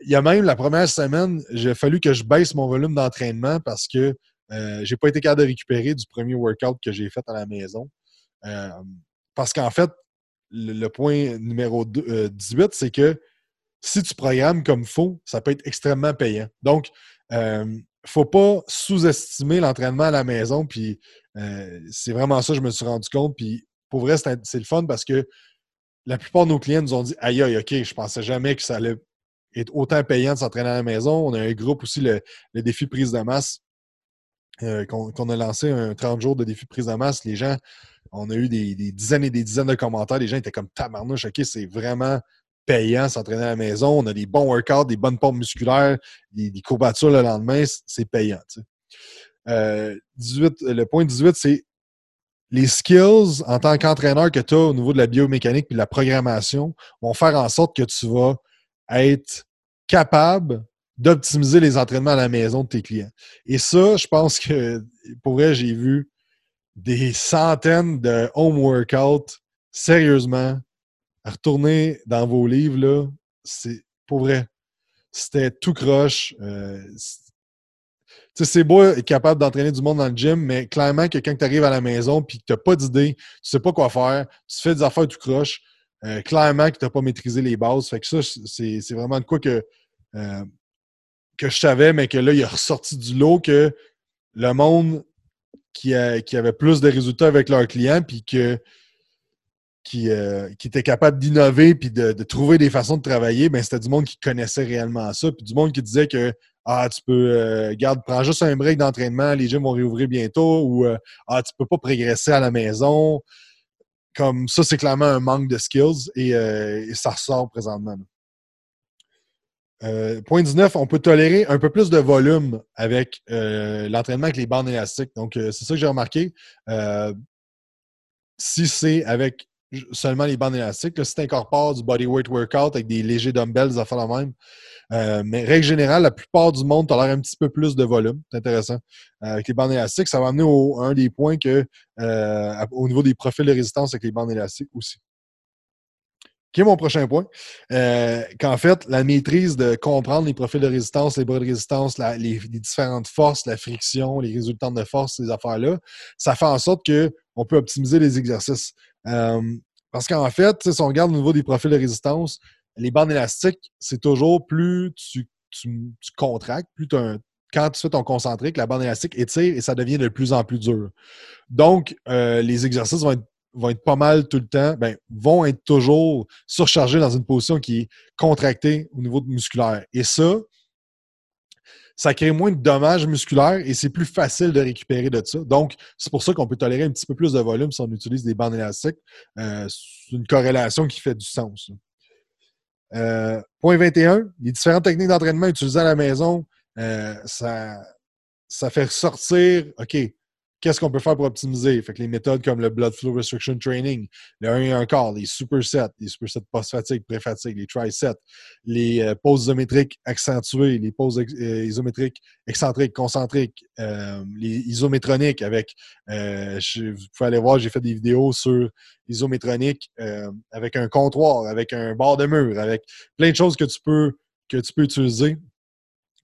Speaker 1: il y a même la première semaine, a fallu que je baisse mon volume d'entraînement parce que euh, j'ai pas été capable de récupérer du premier workout que j'ai fait à la maison. Euh, parce qu'en fait, le, point numéro 18, c'est que si tu programmes comme il faut, ça peut être extrêmement payant. Donc, faut pas sous-estimer l'entraînement à la maison. Puis, c'est vraiment ça je me suis rendu compte. Puis, pour vrai, c'est le fun parce que la plupart de nos clients nous ont dit Aïe, aïe, OK, je pensais jamais que ça allait être autant payant de s'entraîner à la maison. On a un groupe aussi, le, défi prise de masse, euh, qu'on a lancé un 30 jours de défi prise de masse. Les gens, on a eu des, dizaines et des dizaines de commentaires. Les gens étaient comme tabarnouche, OK, c'est vraiment payant s'entraîner à la maison. On a des bons workouts, des bonnes pompes musculaires, des, courbatures le lendemain, c'est payant. 18, euh, le point 18, c'est les skills en tant qu'entraîneur que tu as au niveau de la biomécanique et de la programmation vont faire en sorte que tu vas être capable d'optimiser les entraînements à la maison de tes clients. Et ça, je pense que pour vrai, j'ai vu des centaines de home workouts sérieusement retourner dans vos livres là, c'est pour vrai. C'était tout croche. Euh, c'est beau être capable d'entraîner du monde dans le gym, mais clairement que quand tu arrives à la maison et que tu n'as pas d'idée, tu sais pas quoi faire, tu fais des affaires tout croche, euh, clairement que tu n'as pas maîtrisé les bases. Fait que ça, c'est vraiment de quoi que, euh, que je savais, mais que là, il a ressorti du lot que le monde qui, qui avait plus de résultats avec leurs clients, puis que qui, euh, qui était capable d'innover puis de, trouver des façons de travailler, ben c'était du monde qui connaissait réellement ça. Puis du monde qui disait que Ah, tu peux, euh, garde, prends juste un break d'entraînement, les gyms vont réouvrir bientôt, ou euh, Ah, tu peux pas progresser à la maison. Comme ça, c'est clairement un manque de skills et, ça ressort présentement. point 19, on peut tolérer un peu plus de volume avec l'entraînement avec les bandes élastiques. Donc, c'est ça que j'ai remarqué. si c'est avec seulement les bandes élastiques. Là, si tu incorpores du bodyweight workout avec des légers dumbbells, ça fait la même. Euh, mais règle générale, la plupart du monde tolère un petit peu plus de volume. C'est intéressant. Euh, avec les bandes élastiques, ça va amener au, un des points que euh, au niveau des profils de résistance avec les bandes élastiques aussi. Qui est mon prochain point? Qu'en fait, la maîtrise de comprendre les profils de résistance, les bras de résistance, les, différentes forces, la friction, les résultats de force, ces affaires-là, ça fait en sorte qu'on peut optimiser les exercices. Euh, parce qu'en fait, si on regarde au niveau des profils de résistance, les bandes élastiques, c'est toujours plus tu, contractes, plus tu quand tu fais ton concentrique, la bande élastique étire et ça devient de plus en plus dur. Donc, euh, les exercices vont être, pas mal tout le temps, ben, vont être toujours surchargés dans une position qui est contractée au niveau musculaire. Et ça, ça crée moins de dommages musculaires et c'est plus facile de récupérer de ça. Donc, c'est pour ça qu'on peut tolérer un petit peu plus de volume si on utilise des bandes élastiques. Euh, c'est une corrélation qui fait du sens. Euh, point 21, les différentes techniques d'entraînement utilisées à la maison, euh, ça, ça fait ressortir, OK, qu'est-ce qu'on peut faire pour optimiser? Fait que les méthodes comme le Blood Flow Restriction Training, le 1 et 1 quart, les supersets, les supersets post-fatigue, pré-fatigue, les trisets, les euh, poses isométriques accentuées, les poses euh, isométriques excentriques, concentriques, euh, les isométroniques avec, vous pouvez aller voir, j'ai fait des vidéos sur isométronique avec un comptoir, avec un bord de mur, avec plein de choses que tu peux, que tu peux utiliser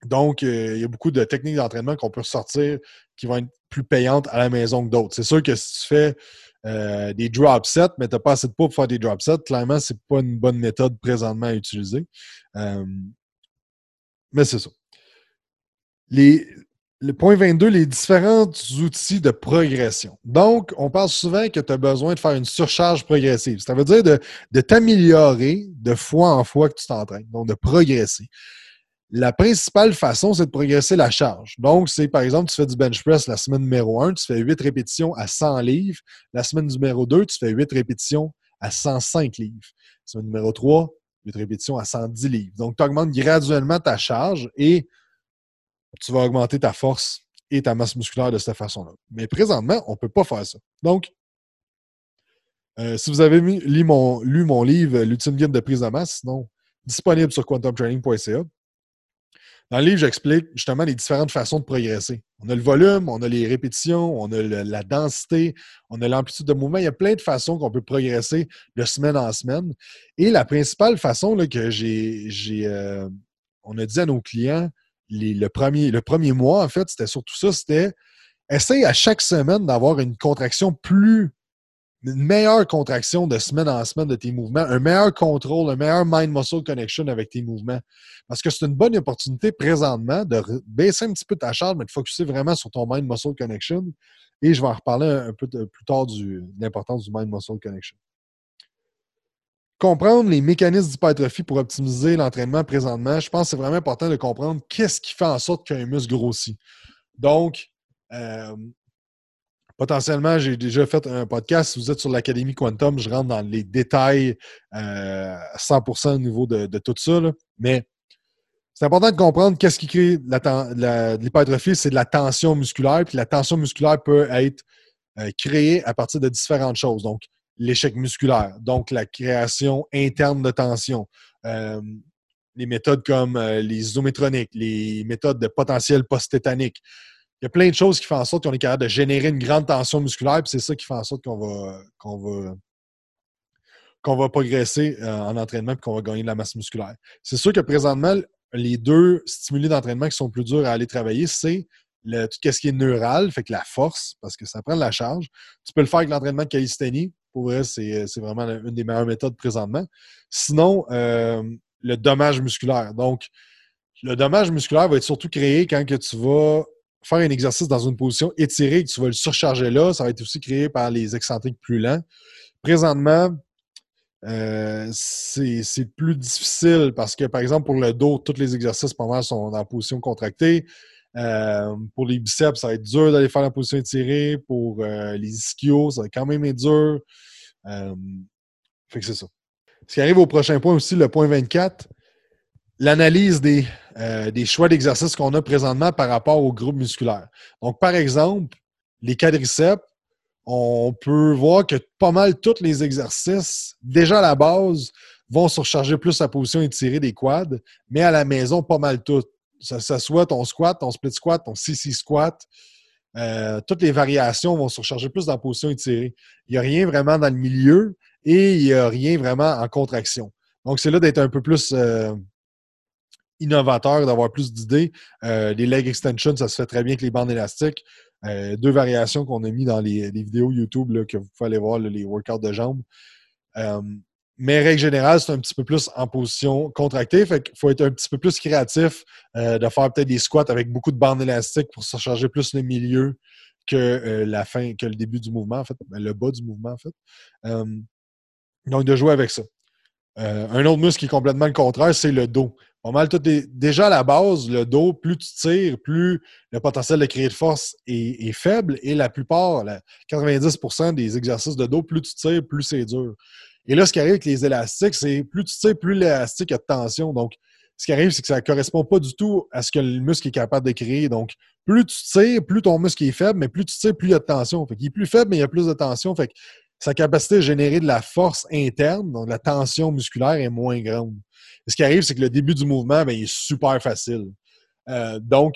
Speaker 1: donc, il y a beaucoup de techniques d'entraînement qu'on peut ressortir qui vont être plus payantes à la maison que d'autres. C'est sûr que si tu fais euh, des drop sets, mais tu n'as pas assez de poids pour faire des drop sets, clairement, ce n'est pas une bonne méthode présentement à utiliser. Euh, mais c'est ça. le point 22, les différents outils de progression. Donc, on parle souvent que tu as besoin de faire une surcharge progressive. Ça veut dire de, de t'améliorer de fois en fois que tu t'entraînes, donc de progresser. La principale façon, c'est de progresser la charge. Donc, c'est par exemple, tu fais du bench press la semaine numéro 1, tu fais 8 répétitions à 100 livres. La semaine numéro 2, tu fais 8 répétitions à 105 livres. La semaine numéro 3, 8 répétitions à 110 livres. Donc, tu augmentes graduellement ta charge et tu vas augmenter ta force et ta masse musculaire de cette façon-là. Mais présentement, on ne peut pas faire ça. Donc, euh, si vous avez lu, mon, livre, L'ultime guide de prise de masse, sinon, disponible sur quantumtraining.ca, Dans le livre, j'explique justement les différentes façons de progresser. On a le volume, on a les répétitions, on a la densité, on a l'amplitude de mouvement. Il y a plein de façons qu'on peut progresser de semaine en semaine. Et la principale façon là, que j'ai, euh, on a dit à nos clients le, premier, le premier mois, en fait, c'était surtout ça, c'était essaye à chaque semaine d'avoir une contraction plus une meilleure contraction de semaine en semaine de tes mouvements, un meilleur contrôle, un meilleur mind-muscle connection avec tes mouvements. Parce que c'est une bonne opportunité présentement de baisser un petit peu ta charge, mais de focuser vraiment sur ton mind-muscle connection. Et je vais en reparler un peu plus tard de l'importance du mind-muscle connection. Comprendre les mécanismes d'hypertrophie pour optimiser l'entraînement présentement, je pense que c'est vraiment important de comprendre qu'est-ce qui fait en sorte qu'un muscle grossit. Donc, euh, potentiellement, j'ai déjà fait un podcast. Si vous êtes sur l'Académie Quantum, je rentre dans les détails euh, à 100% au niveau de, tout ça. Mais c'est important de comprendre qu'est-ce qui crée l'hypertrophie, c'est de la tension musculaire. Puis la tension musculaire peut être euh, créée à partir de différentes choses. Donc, l'échec musculaire, donc la création interne de tension. Euh, les méthodes comme les isométroniques, les méthodes de potentiel post-tétanique, il y a plein de choses qui font en sorte qu'on est capable de générer une grande tension musculaire, puis c'est ça qui fait en sorte qu'on va, va, va progresser euh, en entraînement et qu'on va gagner de la masse musculaire. C'est sûr que présentement, les deux stimuli d'entraînement qui sont plus durs à aller travailler, c'est tout ce qui est neural, fait que la force, parce que ça prend de la charge. Tu peux le faire avec l'entraînement de calisthénie. Pour vrai, c'est, vraiment une des meilleures méthodes présentement. Sinon, euh, le dommage musculaire. Donc, le dommage musculaire va être surtout créé quand que tu vas faire un exercice dans une position étirée, que tu vas le surcharger là, ça va être aussi créé par les excentriques plus lents. Présentement, euh, c'est plus difficile parce que, par exemple, pour le dos, tous les exercices moi sont en position contractée. Euh, pour les biceps, ça va être dur d'aller faire la position étirée. Pour euh, les ischios, ça va quand même être dur. fait c'est ça. Ce qui arrive au prochain point aussi, le point 24, l'analyse des euh, des choix d'exercices qu'on a présentement par rapport au groupe musculaire. Donc, par exemple, les quadriceps, on peut voir que pas mal tous les exercices, déjà à la base, vont surcharger plus la position étirée des quads, mais à la maison, pas mal tout. Ça, ça soit ton squat, ton split squat, ton CC squat, euh, toutes les variations vont surcharger plus dans la position étirée. Il n'y a rien vraiment dans le milieu et il n'y a rien vraiment en contraction. Donc, c'est là d'être un peu plus euh, innovateur, d'avoir plus d'idées. Euh, les leg extensions, ça se fait très bien avec les bandes élastiques. Euh, deux variations qu'on a mis dans les, vidéos YouTube que vous pouvez aller voir, les workouts de jambes. Euh, mais règle générale, c'est un petit peu plus en position contractée. Qu'il faut être un petit peu plus créatif, de faire peut-être des squats avec beaucoup de bandes élastiques pour se charger plus le milieu que la fin, que le début du mouvement, en fait, le bas du mouvement, en fait. donc, de jouer avec ça. Un autre muscle qui est complètement le contraire, c'est le dos mal déjà à la base, le dos, plus tu tires, plus le potentiel de créer de force est, faible. Et la plupart, 90% des exercices de dos, plus tu tires, plus c'est dur. Et là, ce qui arrive avec les élastiques, c'est plus tu tires, plus l'élastique a de tension. Donc, ce qui arrive, c'est que ça ne correspond pas du tout à ce que le muscle est capable de créer. Donc, plus tu tires, plus ton muscle est faible, mais plus tu tires, plus il y a de tension. Fait qu'il est plus faible, mais il y a plus de tension. Sa capacité à générer de la force interne, donc la tension musculaire, est moins grande. ce qui arrive, c'est que le début du mouvement, ben, il est super facile. Euh, donc,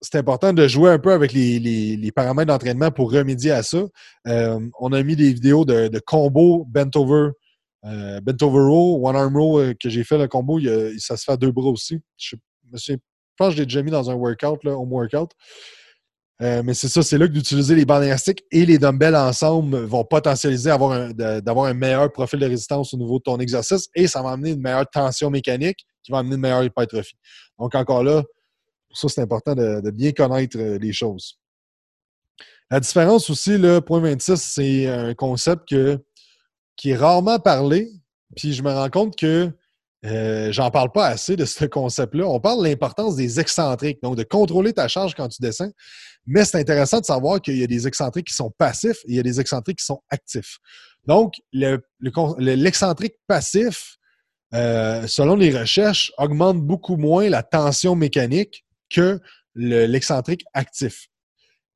Speaker 1: c'est important de jouer un peu avec les, paramètres d'entraînement pour remédier à ça. Euh, on a mis des vidéos de, de combo bent over, euh, bent over row, one arm row que j'ai fait le combo. ça se fait à deux bras aussi. Je, pense que je l'ai déjà mis dans un workout, là, home workout. Euh, mais c'est ça, c'est là que d'utiliser les bandes élastiques et les dumbbells ensemble vont potentialiser d'avoir un meilleur profil de résistance au niveau de ton exercice et ça va amener une meilleure tension mécanique qui va amener une meilleure hypertrophie. Donc, encore là, pour ça, c'est important de, bien connaître euh, les choses. La différence aussi, le point 26, c'est un concept qui est rarement parlé. Puis je me rends compte que euh, j'en parle pas assez de ce concept-là. On parle de l'importance des excentriques, donc de contrôler ta charge quand tu descends. Mais c'est intéressant de savoir qu'il y a des excentriques qui sont passifs et il y a des excentriques qui sont actifs. Donc, l'excentrique passif, euh, selon les recherches, augmente beaucoup moins la tension mécanique que l'excentrique actif.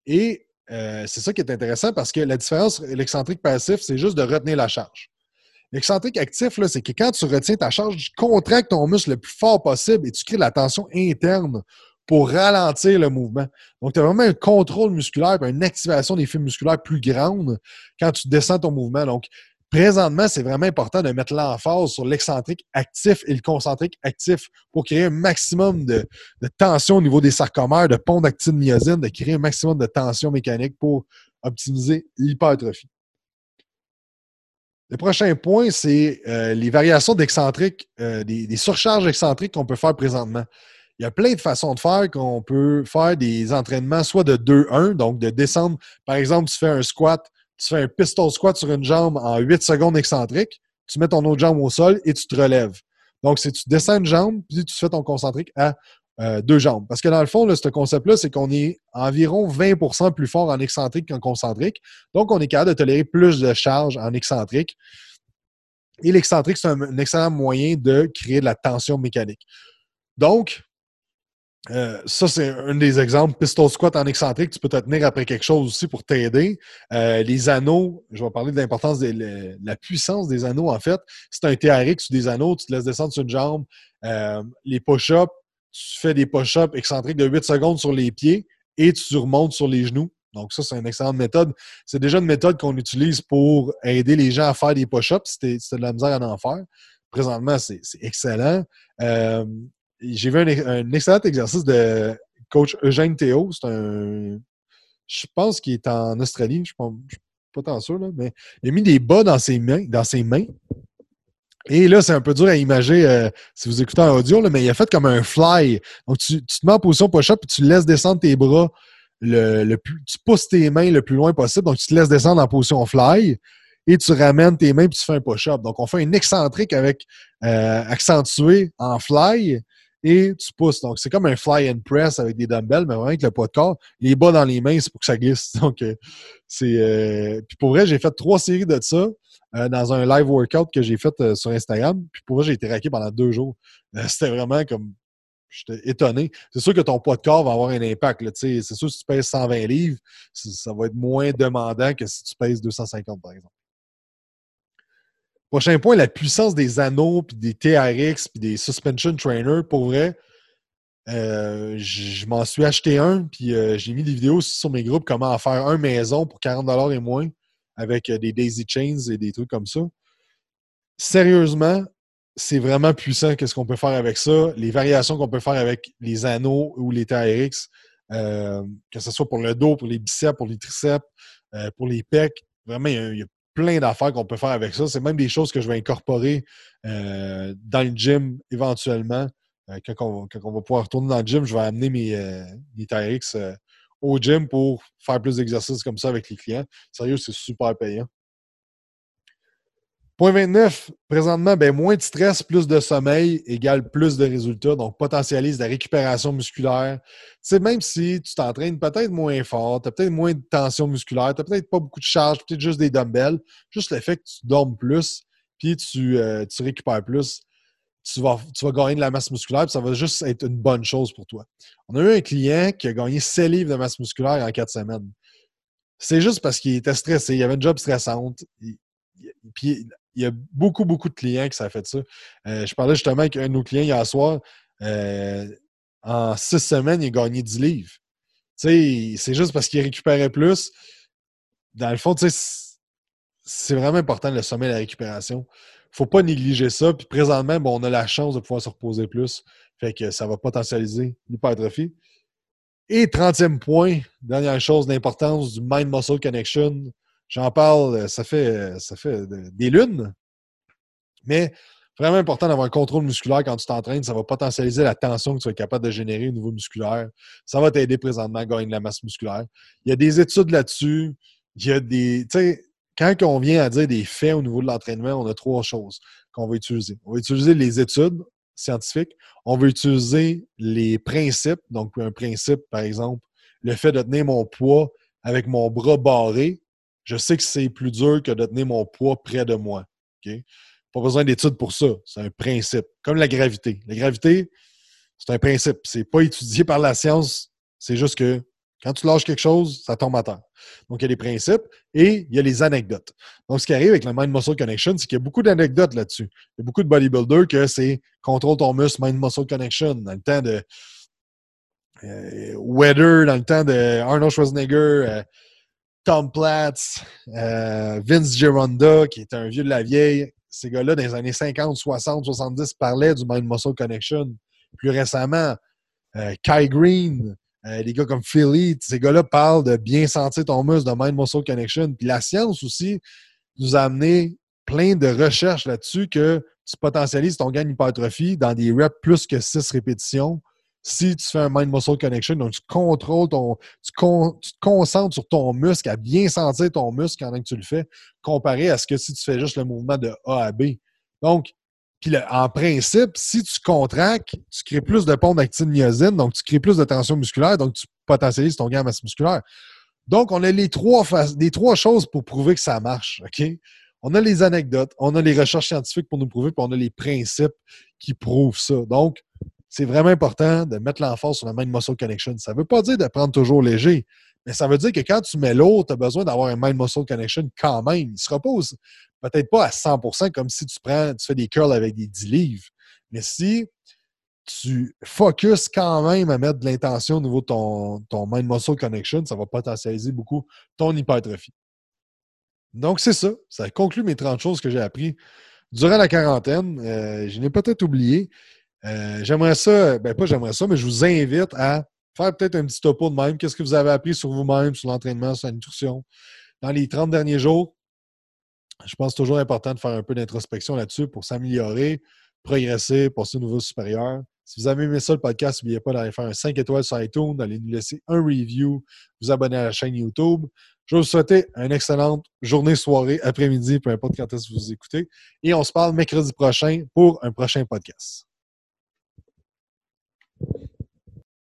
Speaker 1: Et euh, c'est ça qui est intéressant parce que la différence, l'excentrique passif, c'est juste de retenir la charge. L'excentrique actif, c'est que quand tu retiens ta charge, tu contractes ton muscle le plus fort possible et tu crées de la tension interne pour ralentir le mouvement. Donc, tu as vraiment un contrôle musculaire une activation des fibres musculaires plus grande quand tu descends ton mouvement. Donc, présentement, c'est vraiment important de mettre l'emphase sur l'excentrique actif et le concentrique actif pour créer un maximum de, tension au niveau des sarcomères, de pont d'actine myosine, de créer un maximum de tension mécanique pour optimiser l'hypertrophie. Le prochain point, c'est euh, les variations d'excentriques, euh, des, surcharges excentriques qu'on peut faire présentement. Il y a plein de façons de faire qu'on peut faire des entraînements soit de 2-1, donc de descendre. Par exemple, tu fais un squat, tu fais un pistol squat sur une jambe en 8 secondes excentriques, tu mets ton autre jambe au sol et tu te relèves. Donc, c'est tu descends une jambe, puis tu fais ton concentrique à euh, deux jambes. Parce que dans le fond, ce concept-là, c'est qu'on est environ 20% plus fort en excentrique qu'en concentrique. Donc, on est capable de tolérer plus de charge en excentrique. Et l'excentrique, c'est un, excellent moyen de créer de la tension mécanique. Donc, euh, ça, c'est un des exemples. Pistol squat en excentrique, tu peux te tenir après quelque chose aussi pour t'aider. Euh, les anneaux, je vais parler de l'importance de la puissance des anneaux, en fait. Si tu un TRX ou des anneaux, tu te laisses descendre sur une jambe. Les push-ups, tu fais des push-ups excentriques de 8 secondes sur les pieds et tu remontes sur les genoux. Donc, ça, c'est une excellente méthode. C'est déjà une méthode qu'on utilise pour aider les gens à faire des push-ups si tu de la misère à en faire. Présentement, c'est excellent. J'ai vu un, excellent exercice de coach Eugène Théo. C'est un. Je pense qu'il est en Australie. Je ne suis pas tant sûr, là, mais il a mis des bas dans ses mains. Dans ses mains. Et là, c'est un peu dur à imaginer euh, si vous écoutez en audio, là, mais il a fait comme un fly. Donc, tu, te mets en position push-up et tu laisses descendre tes bras le, plus. Tu pousses tes mains le plus loin possible. Donc, tu te laisses descendre en position fly et tu ramènes tes mains et tu fais un push-up. Donc, on fait une excentrique avec euh, accentué en fly et tu pousses. Donc, c'est comme un fly and press avec des dumbbells, mais vraiment avec le poids de corps. Les bas dans les mains, c'est pour que ça glisse. Donc, euh, c'est. Euh, puis pour vrai, j'ai fait trois séries de ça euh, dans un live workout que j'ai fait sur Instagram. Puis pour vrai, j'ai été raqué pendant deux jours. C'était vraiment comme. J'étais étonné. C'est sûr que ton poids de corps va avoir un impact. C'est sûr que si tu pèses 120 livres, ça va être moins demandant que si tu pèses 250, par exemple. Prochain point, la puissance des anneaux, puis des TRX, puis des suspension trainers. Pour vrai, euh, je m'en suis acheté un, puis euh, j'ai mis des vidéos sur mes groupes comment faire un maison pour 40$ et moins avec euh, des daisy chains et des trucs comme ça. Sérieusement, c'est vraiment puissant qu'est-ce qu'on peut faire avec ça. Les variations qu'on peut faire avec les anneaux ou les TRX, que ce soit pour le dos, pour les biceps, pour les triceps, pour les pecs, vraiment, il y, a, plein d'affaires qu'on peut faire avec ça. C'est même des choses que je vais incorporer euh, dans le gym éventuellement. Euh, quand, on, va pouvoir retourner dans le gym, je vais amener mes, euh, mes TRX au gym pour faire plus d'exercices comme ça avec les clients. Sérieux, c'est super payant. Point 29, présentement, ben, moins de stress, plus de sommeil égale plus de résultats. Donc, potentialise la récupération musculaire. C'est même si tu t'entraînes peut-être moins fort, tu as peut-être moins de tension musculaire, tu n'as peut-être pas beaucoup de charge, peut-être juste des dumbbells, juste le fait que tu dormes plus, puis tu, euh, tu récupères plus, tu vas, tu vas gagner de la masse musculaire, puis ça va juste être une bonne chose pour toi. On a eu un client qui a gagné 7 livres de masse musculaire en 4 semaines. C'est juste parce qu'il était stressé, il avait une job stressante. Puis il y a beaucoup, beaucoup de clients qui ça fait ça. Euh, je parlais justement avec un de nos clients hier soir. Euh, en six semaines, il a gagné 10 livres. C'est juste parce qu'il récupérait plus. Dans le fond, c'est vraiment important le sommet et la récupération. Faut pas négliger ça. Puis présentement, bon, on a la chance de pouvoir se reposer plus. Fait que ça va potentialiser l'hypertrophie. Et 30e point, dernière chose d'importance du Mind-Muscle Connection. J'en parle, euh, ça fait, euh, ça fait des lunes. Mais vraiment important d'avoir un contrôle musculaire quand tu t'entraînes. Ça va potentialiser la tension que tu es capable de générer au niveau musculaire. Ça va t'aider présentement à gagner de la masse musculaire. Il y a des études là-dessus. Il y a des. Tu sais, quand on vient à dire des faits au niveau de l'entraînement, on a trois choses qu'on va utiliser. On va utiliser les études scientifiques. On va utiliser les principes. Donc, un principe, par exemple, le fait de tenir mon poids avec mon bras barré, je sais que c'est plus dur que de tenir mon poids près de moi. Pas besoin d'études pour ça. C'est un principe. Comme la gravité. La gravité, c'est un principe. C'est pas étudié par la science. C'est juste que Quand tu lâches quelque chose, ça tombe à terre. Donc, il y a les principes et il y a les anecdotes. Donc, ce qui arrive avec le Mind Muscle Connection, c'est qu'il y a beaucoup d'anecdotes là-dessus. Il y a beaucoup de bodybuilders que c'est contrôle ton muscle, Mind Muscle Connection. Dans le temps de euh, Weather, dans le temps de Arnold Schwarzenegger, euh, Tom Platz, euh, Vince Gironda, qui est un vieux de la vieille. Ces gars-là, dans les années 50, 60, 70, parlaient du Mind Muscle Connection. Plus récemment, Kai Green, les gars comme Philly, ces gars-là parlent de bien sentir ton muscle, de Mind Muscle Connection. Puis la science aussi nous a amené plein de recherches là-dessus que tu potentialises ton gain d'hypertrophie dans des reps plus que 6 répétitions si tu fais un mind-muscle connection, donc tu contrôles ton. Tu, te concentres sur ton muscle, à bien sentir ton muscle pendant que tu le fais, comparé à ce que si tu fais juste le mouvement de A à B. Donc, puis en principe, si tu contractes, tu crées plus de pompes d'actine-myosine, donc tu crées plus de tension musculaire, donc tu potentialises ton gain de masse musculaire. Donc, on a les trois, trois choses pour prouver que ça marche. On a les anecdotes, on a les recherches scientifiques pour nous prouver, puis on a les principes qui prouvent ça. Donc, c'est vraiment important de mettre l'emphase sur la mind muscle connection. Ça ne veut pas dire de prendre toujours léger, mais ça veut dire que quand tu mets l'autre, tu as besoin d'avoir un mind muscle connection quand même. Il ne se repose peut-être pas à 100% comme si tu prends, tu fais des curls avec des 10 livres. Mais si tu focuses quand même à mettre de l'intention au niveau de ton, ton mind muscle connection, ça va potentialiser beaucoup ton hypertrophie. Donc, c'est ça. Ça conclut mes 30 choses que j'ai appris durant la quarantaine. Euh, je n'ai peut-être oublié. Euh, j'aimerais ça, ben pas j'aimerais ça, mais je vous invite à faire peut-être un petit topo de même. Qu'est-ce que vous avez appris sur vous-même, sur l'entraînement, sur la nutrition dans les 30 derniers jours? Je pense toujours important de faire un peu d'introspection là-dessus pour s'améliorer, progresser, passer au niveau supérieur. Si vous avez aimé ça, le podcast, n'oubliez pas d'aller faire un 5 étoiles sur iTunes, d'aller nous laisser un review, vous abonner à la chaîne YouTube. Je vous souhaite une excellente journée, soirée, après-midi, peu importe quand est-ce que vous écoutez. Et on se parle mercredi prochain pour un prochain podcast.